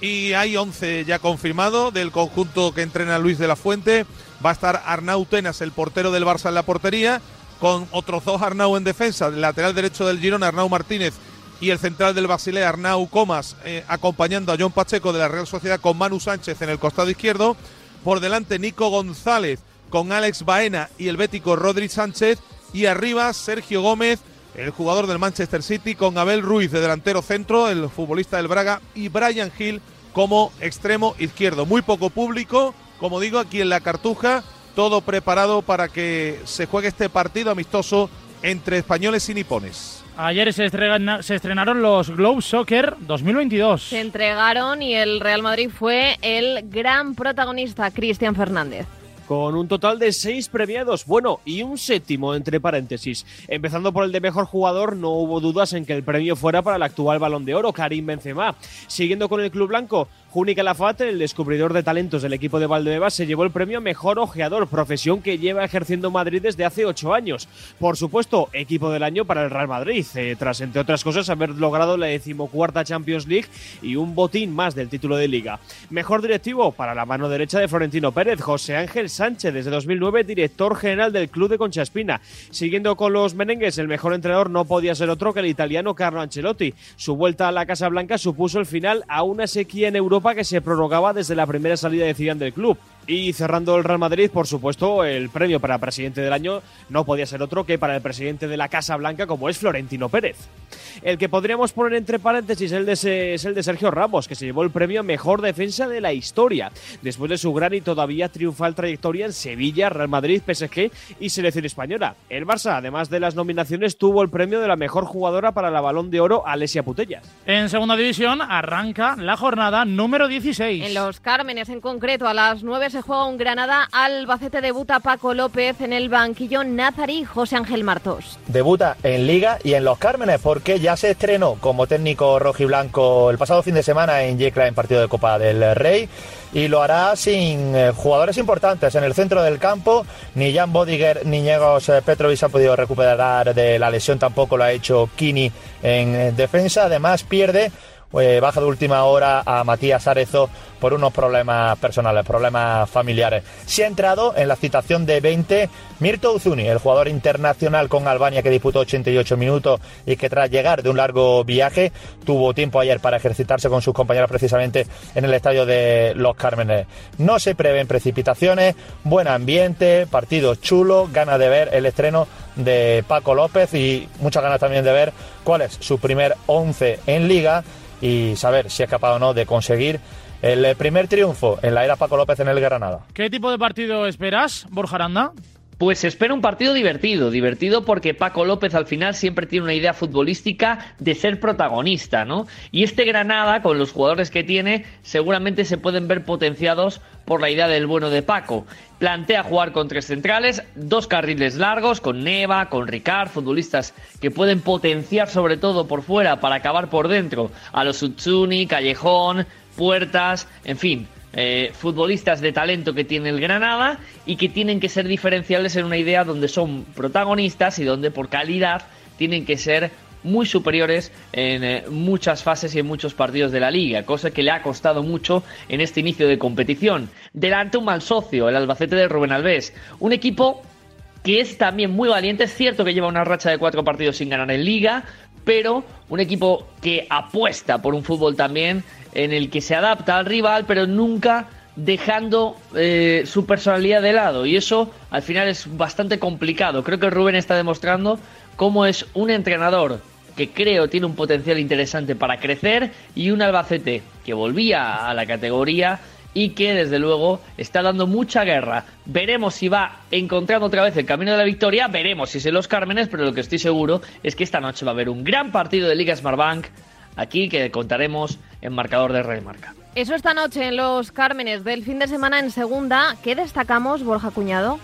Y hay 11 ya confirmados del conjunto que entrena Luis de la Fuente. Va a estar Arnau Tenas, el portero del Barça en la portería, con otros dos Arnau en defensa, el lateral derecho del Girona, Arnau Martínez, y el central del Basilea, Arnau Comas, eh, acompañando a John Pacheco de la Real Sociedad con Manu Sánchez en el costado izquierdo. Por delante Nico González con Alex Baena y el bético Rodri Sánchez. Y arriba Sergio Gómez, el jugador del Manchester City, con Abel Ruiz de delantero centro, el futbolista del Braga, y Brian Hill como extremo izquierdo. Muy poco público, como digo, aquí en la Cartuja, todo preparado para que se juegue este partido amistoso entre españoles y nipones. Ayer se, se estrenaron los Globe Soccer 2022. Se entregaron y el Real Madrid fue el gran protagonista, Cristian Fernández con un total de seis premiados, bueno, y un séptimo entre paréntesis. Empezando por el de mejor jugador, no hubo dudas en que el premio fuera para el actual Balón de Oro, Karim Benzema. Siguiendo con el club blanco, Juni Calafate, el descubridor de talentos del equipo de Valdebebas, se llevó el premio Mejor Ojeador, profesión que lleva ejerciendo Madrid desde hace ocho años. Por supuesto, equipo del año para el Real Madrid, eh, tras, entre otras cosas, haber logrado la decimocuarta Champions League y un botín más del título de Liga. Mejor directivo para la mano derecha de Florentino Pérez, José Ángel Sánchez, desde 2009 director general del club de Concha Espina. Siguiendo con los merengues, el mejor entrenador no podía ser otro que el italiano Carlo Ancelotti. Su vuelta a la Casa Blanca supuso el final a una sequía en Europa que se prorrogaba desde la primera salida de Zidane del club. Y cerrando el Real Madrid, por supuesto, el premio para presidente del año no podía ser otro que para el presidente de la Casa Blanca, como es Florentino Pérez. El que podríamos poner entre paréntesis el de, es el de Sergio Ramos, que se llevó el premio Mejor Defensa de la historia, después de su gran y todavía triunfal trayectoria en Sevilla, Real Madrid, PSG y Selección Española. El Barça, además de las nominaciones, tuvo el premio de la mejor jugadora para la Balón de Oro, Alesia Putellas. En segunda división arranca la jornada número 16. En los Cármenes, en concreto, a las 9 se juega un Granada. Albacete debuta Paco López en el banquillo Nazarí José Ángel Martos. Debuta en Liga y en los Cármenes porque ya se estrenó como técnico rojiblanco el pasado fin de semana en Yecla en partido de Copa del Rey y lo hará sin eh, jugadores importantes en el centro del campo. Ni Jan Bodiger ni Ñegos eh, Petrovic han podido recuperar de la lesión, tampoco lo ha hecho Kini en eh, defensa. Además, pierde eh, baja de última hora a Matías Arezo por unos problemas personales, problemas familiares. Se ha entrado en la citación de 20 Mirto Uzuni, el jugador internacional con Albania que disputó 88 minutos y que tras llegar de un largo viaje tuvo tiempo ayer para ejercitarse con sus compañeros precisamente en el estadio de Los Cármenes. No se prevén precipitaciones, buen ambiente, partido chulo, ganas de ver el estreno de Paco López y muchas ganas también de ver cuál es su primer 11 en liga y saber si es capaz o no de conseguir el primer triunfo en la era Paco López en el Granada. ¿Qué tipo de partido esperas, Borja Aranda? Pues se espera un partido divertido, divertido porque Paco López al final siempre tiene una idea futbolística de ser protagonista, ¿no? Y este Granada, con los jugadores que tiene, seguramente se pueden ver potenciados por la idea del bueno de Paco. Plantea jugar con tres centrales, dos carriles largos, con Neva, con Ricard, futbolistas que pueden potenciar sobre todo por fuera para acabar por dentro a los Utsuni, Callejón, Puertas, en fin, eh, futbolistas de talento que tiene el Granada y que tienen que ser diferenciables en una idea donde son protagonistas y donde por calidad tienen que ser muy superiores en eh, muchas fases y en muchos partidos de la liga, cosa que le ha costado mucho en este inicio de competición. Delante un mal socio, el Albacete de Rubén Alves, un equipo que es también muy valiente, es cierto que lleva una racha de cuatro partidos sin ganar en liga, pero un equipo que apuesta por un fútbol también en el que se adapta al rival, pero nunca dejando eh, su personalidad de lado. Y eso al final es bastante complicado. Creo que Rubén está demostrando cómo es un entrenador que creo tiene un potencial interesante para crecer y un Albacete que volvía a la categoría y que desde luego está dando mucha guerra. Veremos si va encontrando otra vez el camino de la victoria, veremos si se los Cármenes, pero lo que estoy seguro es que esta noche va a haber un gran partido de Liga Smartbank aquí que contaremos en marcador de Red Marca. Eso esta noche en los Cármenes del fin de semana en segunda. ¿Qué destacamos, Borja Cuñado?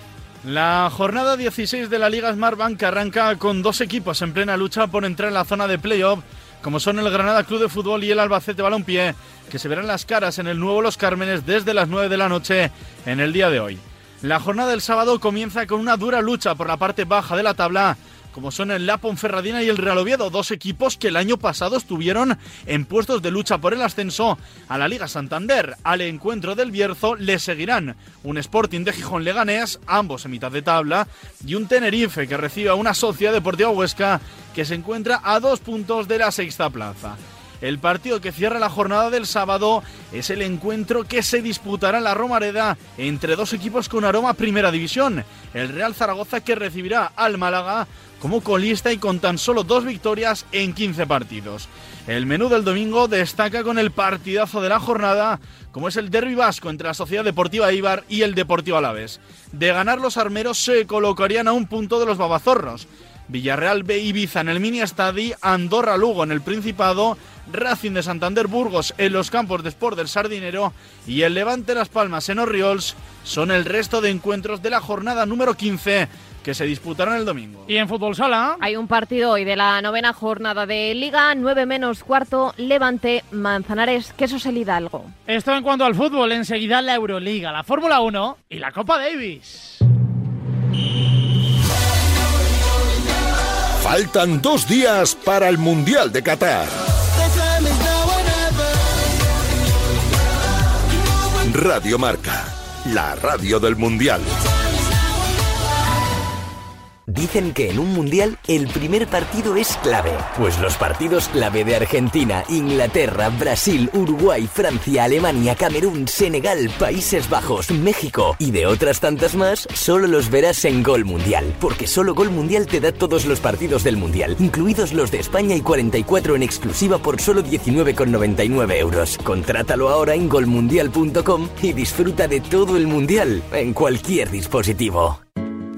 La jornada 16 de la Liga Smartbank arranca con dos equipos en plena lucha por entrar en la zona de playoff, como son el Granada Club de Fútbol y el Albacete Balompié, que se verán las caras en el nuevo Los Cármenes desde las 9 de la noche en el día de hoy. La jornada del sábado comienza con una dura lucha por la parte baja de la tabla como son el La Ponferradina y el Real Oviedo, dos equipos que el año pasado estuvieron en puestos de lucha por el ascenso a la Liga Santander. Al encuentro del Bierzo le seguirán un Sporting de Gijón Leganés, ambos en mitad de tabla, y un Tenerife que recibe a una Sociedad Deportiva Huesca que se encuentra a dos puntos de la sexta plaza. El partido que cierra la jornada del sábado es el encuentro que se disputará en la Romareda entre dos equipos con aroma primera división. El Real Zaragoza que recibirá al Málaga como colista y con tan solo dos victorias en 15 partidos. El menú del domingo destaca con el partidazo de la jornada, como es el derby vasco entre la Sociedad Deportiva Ibar y el Deportivo Alavés. De ganar los armeros se colocarían a un punto de los babazorros. Villarreal B Ibiza en el Mini Estadi, Andorra Lugo en el Principado, Racing de Santander Burgos en los campos de Sport del Sardinero y el Levante Las Palmas en Orriols son el resto de encuentros de la jornada número 15 que se disputarán el domingo. Y en fútbol sala hay un partido hoy de la novena jornada de Liga, 9 menos cuarto, Levante, Manzanares, Quesos el Hidalgo. Esto en cuanto al fútbol, enseguida la Euroliga, la Fórmula 1 y la Copa Davis. Faltan dos días para el Mundial de Qatar. Radio Marca, la radio del Mundial. Dicen que en un mundial el primer partido es clave. Pues los partidos clave de Argentina, Inglaterra, Brasil, Uruguay, Francia, Alemania, Camerún, Senegal, Países Bajos, México y de otras tantas más, solo los verás en Gol Mundial. Porque solo Gol Mundial te da todos los partidos del mundial, incluidos los de España y 44 en exclusiva por solo 19,99 euros. Contrátalo ahora en golmundial.com y disfruta de todo el mundial en cualquier dispositivo.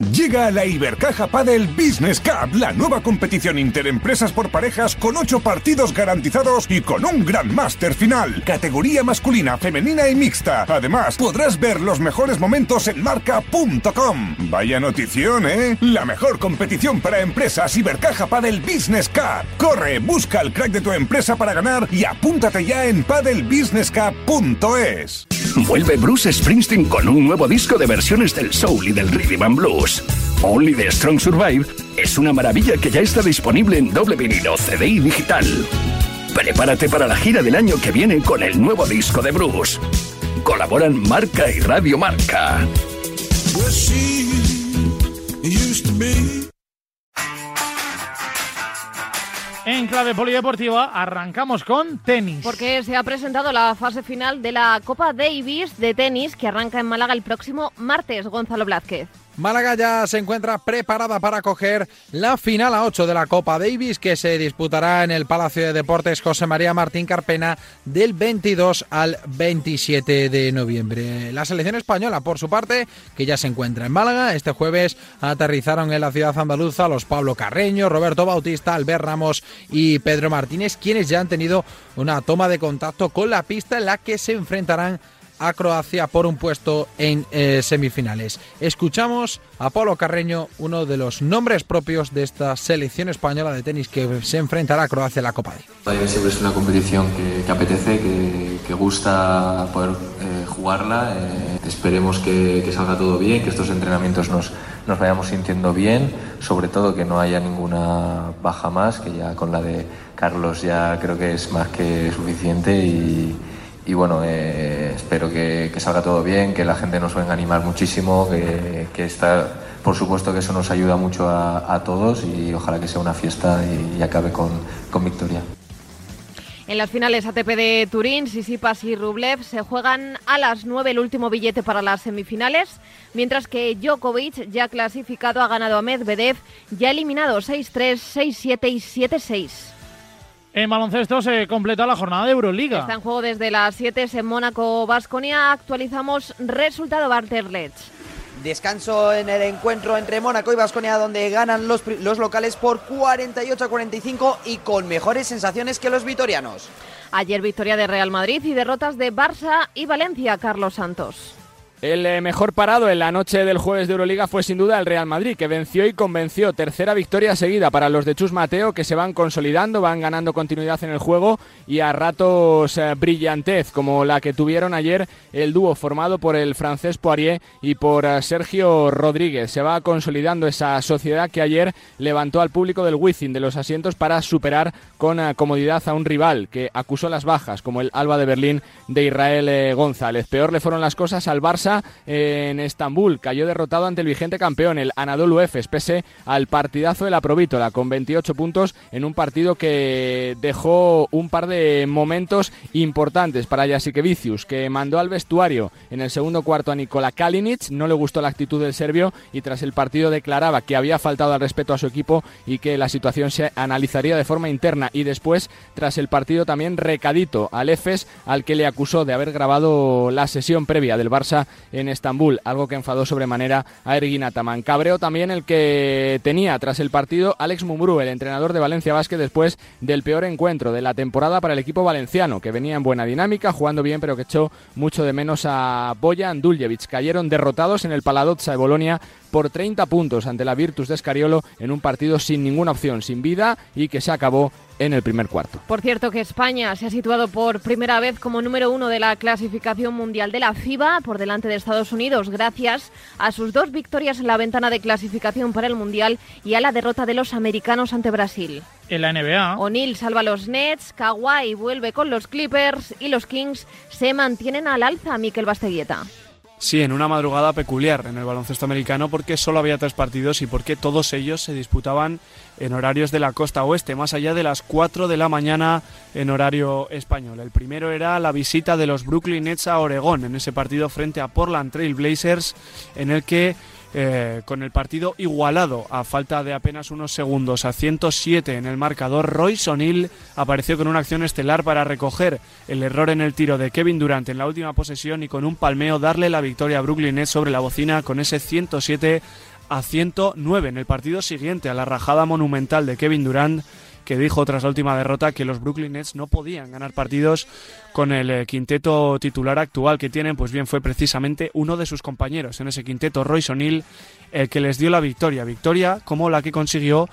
Llega la Ibercaja Padel Business Cup, la nueva competición interempresas por parejas con ocho partidos garantizados y con un gran máster final. Categoría masculina, femenina y mixta. Además, podrás ver los mejores momentos en marca.com. Vaya notición, ¿eh? La mejor competición para empresas Ibercaja Padel Business Cup. Corre, busca el crack de tu empresa para ganar y apúntate ya en padelbusinesscup.es. Vuelve Bruce Springsteen con un nuevo disco de versiones del soul y del rhythm and blues. Only the Strong Survive es una maravilla que ya está disponible en doble vinilo, CD y digital. Prepárate para la gira del año que viene con el nuevo disco de Bruce. Colaboran Marca y Radio Marca. Clave polideportiva arrancamos con tenis. Porque se ha presentado la fase final de la Copa Davis de tenis que arranca en Málaga el próximo martes, Gonzalo Blázquez. Málaga ya se encuentra preparada para acoger la final a 8 de la Copa Davis que se disputará en el Palacio de Deportes José María Martín Carpena del 22 al 27 de noviembre. La selección española, por su parte, que ya se encuentra en Málaga, este jueves aterrizaron en la ciudad andaluza los Pablo Carreño, Roberto Bautista, Albert Ramos y Pedro Martínez, quienes ya han tenido una toma de contacto con la pista en la que se enfrentarán a Croacia por un puesto en eh, semifinales. Escuchamos a Pablo Carreño, uno de los nombres propios de esta selección española de tenis que se enfrentará a Croacia en la Copa D. Siempre es una competición que, apetece, que, gusta poder eh, jugarla. Eh, esperemos que, salga todo bien, que estos entrenamientos nos, nos vayamos sintiendo bien, sobre todo que no haya ninguna baja más, que ya con la de Carlos ya creo que es más que suficiente y y bueno, eh, espero que, salga todo bien, que la gente nos venga a animar muchísimo, que, está, por supuesto que eso nos ayuda mucho a, todos y ojalá que sea una fiesta y, acabe con, victoria. En las finales ATP de Turín, Sisipas y Rublev se juegan a las 9 el último billete para las semifinales, mientras que Djokovic, ya clasificado, ha ganado a Medvedev, ya eliminado 6-3, 6-7 y 7-6. En baloncesto se completa la jornada de Euroliga. Está en juego desde las 7 en Mónaco, Basconia. Actualizamos resultado Barterlets. Descanso en el encuentro entre Mónaco y Basconia, donde ganan los, los locales por 48 a 45 y con mejores sensaciones que los vitorianos. Ayer victoria de Real Madrid y derrotas de Barça y Valencia, Carlos Santos. El eh, mejor parado en la noche del jueves de Euroliga fue sin duda el Real Madrid, que venció y convenció. Tercera victoria seguida para los de Chus Mateo, que se van consolidando, van ganando continuidad en el juego y a ratos eh, brillantez, como la que tuvieron ayer el dúo formado por el francés Poirier y por eh, Sergio Rodríguez. Se va consolidando esa sociedad que ayer levantó al público del Wizzing de los asientos para superar con comodidad a un rival que acusó las bajas, como el Alba de Berlín de Israel González. Peor le fueron las cosas al Barça en Estambul. Cayó derrotado ante el vigente campeón, el Anadolu Efes, pese al partidazo de la Provítola, con 28 puntos en un partido que dejó un par de momentos importantes para Jasikevicius, que mandó al vestuario en el segundo cuarto a Nikola Kalinic. No le gustó la actitud del serbio y tras el partido declaraba que había faltado al respeto a su equipo y que la situación se analizaría de forma interna. Y después, tras el partido, también recadito al Efes, al que le acusó de haber grabado la sesión previa del Barça en Estambul, algo que enfadó sobremanera a Ergin Ataman. Cabreo también el que tenía tras el partido Alex Mumbrú, el entrenador de Valencia Vázquez, después del peor encuentro de la temporada para el equipo valenciano, que venía en buena dinámica, jugando bien, pero que echó mucho de menos a Boyan Duljevic. Cayeron derrotados en el Paladozza de Bolonia por 30 puntos ante la Virtus de Escariolo en un partido sin ninguna opción, sin vida y que se acabó en el primer cuarto. Por cierto que España se ha situado por primera vez como número uno de la clasificación mundial de la FIBA por delante de Estados Unidos gracias a sus dos victorias en la ventana de clasificación para el Mundial y a la derrota de los americanos ante Brasil. En la NBA. O'Neill salva los Nets, Kawhi vuelve con los Clippers y los Kings se mantienen al alza, Mikel Basteguieta. Sí, en una madrugada peculiar en el baloncesto americano porque solo había tres partidos y porque todos ellos se disputaban en horarios de la costa oeste, más allá de las 4 de la mañana en horario español. El primero era la visita de los Brooklyn Nets a Oregón en ese partido frente a Portland Trail Blazers en el que eh, con el partido igualado a falta de apenas unos segundos a 107 en el marcador, Royce O'Neill apareció con una acción estelar para recoger el error en el tiro de Kevin Durant en la última posesión y con un palmeo darle la victoria a Brooklyn Nets sobre la bocina con ese 107 a 109 en el partido siguiente a la rajada monumental de Kevin Durant que dijo tras la última derrota que los Brooklyn Nets no podían ganar partidos con el eh, quinteto titular actual que tienen, pues bien fue precisamente uno de sus compañeros en ese quinteto, Royce O'Neill, el que les dio la victoria, victoria como la que consiguió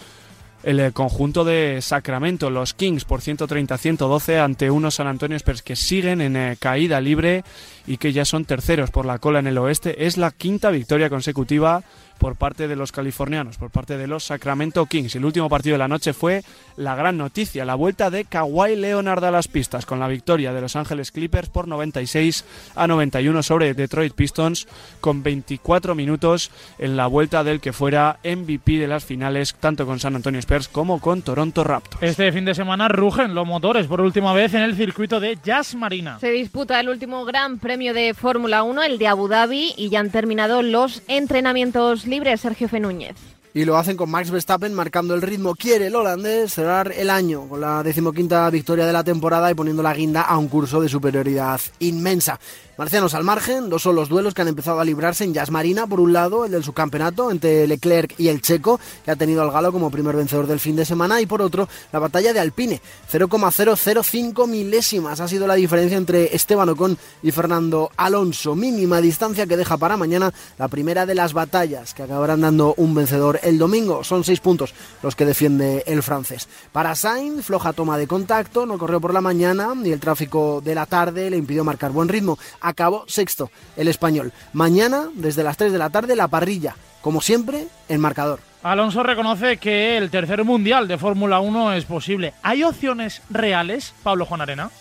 el eh, conjunto de Sacramento, los Kings por 130-112 ante unos San Antonio Spurs que siguen en eh, caída libre y que ya son terceros por la cola en el oeste. Es la quinta victoria consecutiva por parte de los californianos, por parte de los Sacramento Kings. El último partido de la noche fue la gran noticia, la vuelta de Kawhi Leonard a las pistas con la victoria de Los Ángeles Clippers por 96 a 91 sobre Detroit Pistons con 24 minutos en la vuelta del que fuera MVP de las finales tanto con San Antonio Spurs como con Toronto Raptors. Este fin de semana rugen los motores por última vez en el circuito de Jazz Marina. Se disputa el último gran premio de Fórmula 1, el de Abu Dhabi, y ya han terminado los entrenamientos libres, Sergio Fenúñez. Y lo hacen con Max Verstappen marcando el ritmo. Quiere el holandés cerrar el año con la decimoquinta victoria de la temporada y poniendo la guinda a un curso de superioridad inmensa. Marcianos al margen, dos son los duelos que han empezado a librarse en Jazz Marina. Por un lado, el del subcampeonato entre Leclerc y el checo, que ha tenido al galo como primer vencedor del fin de semana. Y por otro, la batalla de Alpine. 0,005 milésimas ha sido la diferencia entre Esteban Ocon y Fernando Alonso. Mínima distancia que deja para mañana la primera de las batallas que acabarán dando un vencedor el domingo. Son seis puntos los que defiende el francés. Para Sainz, floja toma de contacto, no corrió por la mañana y el tráfico de la tarde le impidió marcar buen ritmo acabó sexto el español. Mañana, desde las 3 de la tarde, la parrilla. Como siempre, el marcador. Alonso reconoce que el tercer mundial de Fórmula 1 es posible. ¿Hay opciones reales, Pablo Juan Arena?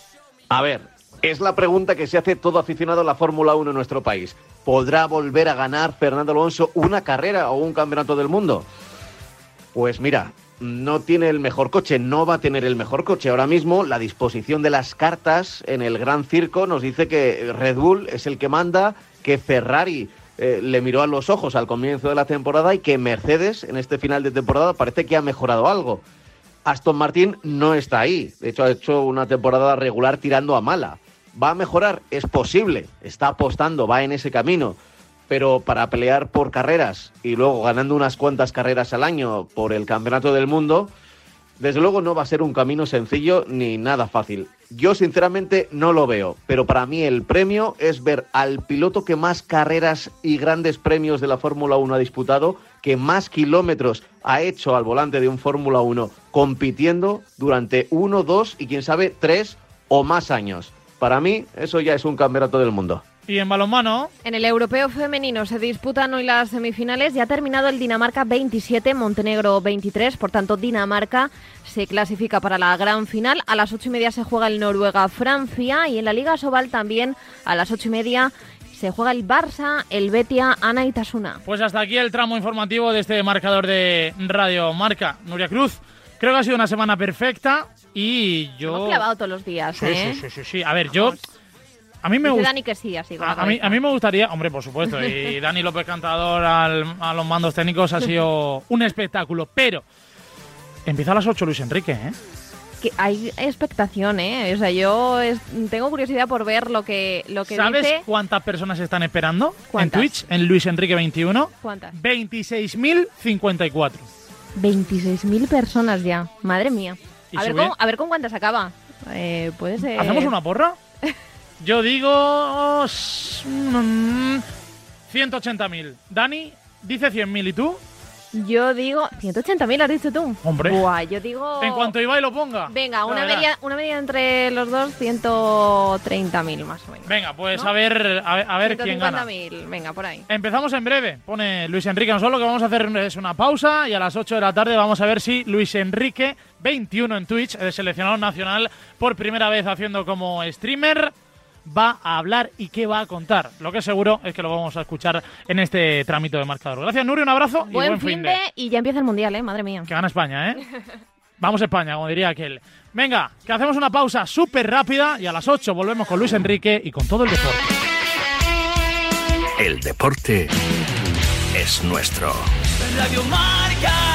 A ver, es la pregunta que se hace todo aficionado a la Fórmula 1 en nuestro país. ¿Podrá volver a ganar Fernando Alonso una carrera o un campeonato del mundo? Pues mira, no tiene el mejor coche, no va a tener el mejor coche. Ahora mismo la disposición de las cartas en el Gran Circo nos dice que Red Bull es el que manda, que Ferrari eh, le miró a los ojos al comienzo de la temporada y que Mercedes en este final de temporada parece que ha mejorado algo. Aston Martin no está ahí, de hecho ha hecho una temporada regular tirando a mala. ¿Va a mejorar? Es posible, está apostando, va en ese camino pero para pelear por carreras y luego ganando unas cuantas carreras al año por el Campeonato del Mundo, desde luego no va a ser un camino sencillo ni nada fácil. Yo sinceramente no lo veo, pero para mí el premio es ver al piloto que más carreras y grandes premios de la Fórmula 1 ha disputado, que más kilómetros ha hecho al volante de un Fórmula 1 compitiendo durante uno, dos y quién sabe tres o más años. Para mí eso ya es un campeonato del mundo. Y en balonmano. En el europeo femenino se disputan hoy las semifinales. Ya ha terminado el Dinamarca 27, Montenegro 23. Por tanto, Dinamarca se clasifica para la gran final. A las ocho y media se juega el Noruega-Francia. Y en la Liga Sobal también a las ocho y media se juega el Barça, el Betia, Ana y Tasuna. Pues hasta aquí el tramo informativo de este marcador de Radio Marca. Nuria Cruz. Creo que ha sido una semana perfecta y yo. Hemos clavado todos los días, ¿eh? Sí, sí, sí, sí. A ver, yo. A mí me gusta. Dani que sí, así. A, mí, cabeza. a mí me gustaría, hombre, por supuesto, y Dani López Cantador al- a los mandos técnicos ha sido un espectáculo, pero empieza a las 8 Luis Enrique, ¿eh? Que hay expectación, ¿eh? O sea, yo es- tengo curiosidad por ver lo que, lo que ¿Sabes dice. cuántas personas están esperando ¿Cuántas? en Twitch, en Luis Enrique 21? ¿Cuántas? 26.054. 26.000 personas ya. Madre mía. A ver, con, a ver con cuántas acaba. Eh, puede ser. ¿Hacemos una porra? Yo digo... s- mm, 180.000. Dani dice 100.000 y tú, Yo digo. 180.000 has dicho tú. Hombre. Buah, yo digo. en cuanto Ibai lo ponga. Venga, una media, una media entre los dos, 130.000 más o menos. Venga, pues ¿No? a ver, a ver, a ver quién gana. 150.000, venga, por ahí. Empezamos en breve, pone Luis Enrique. Nosotros lo que vamos a hacer es una pausa y a las 8 de la tarde vamos a ver si Luis Enrique, 21 en Twitch, el seleccionado nacional, por primera vez haciendo como streamer, va a hablar y qué va a contar. Lo que seguro es que lo vamos a escuchar en este trámite de marcador. Gracias, Nuri, un abrazo y Buen buen fin de. y ya empieza el mundial, ¿eh? Madre mía. Que gana España, ¿eh? Vamos a España, como diría aquel. Venga, que hacemos una pausa súper rápida y a las 8 volvemos con Luis Enrique y con todo el deporte. El deporte es nuestro. Radio Marca.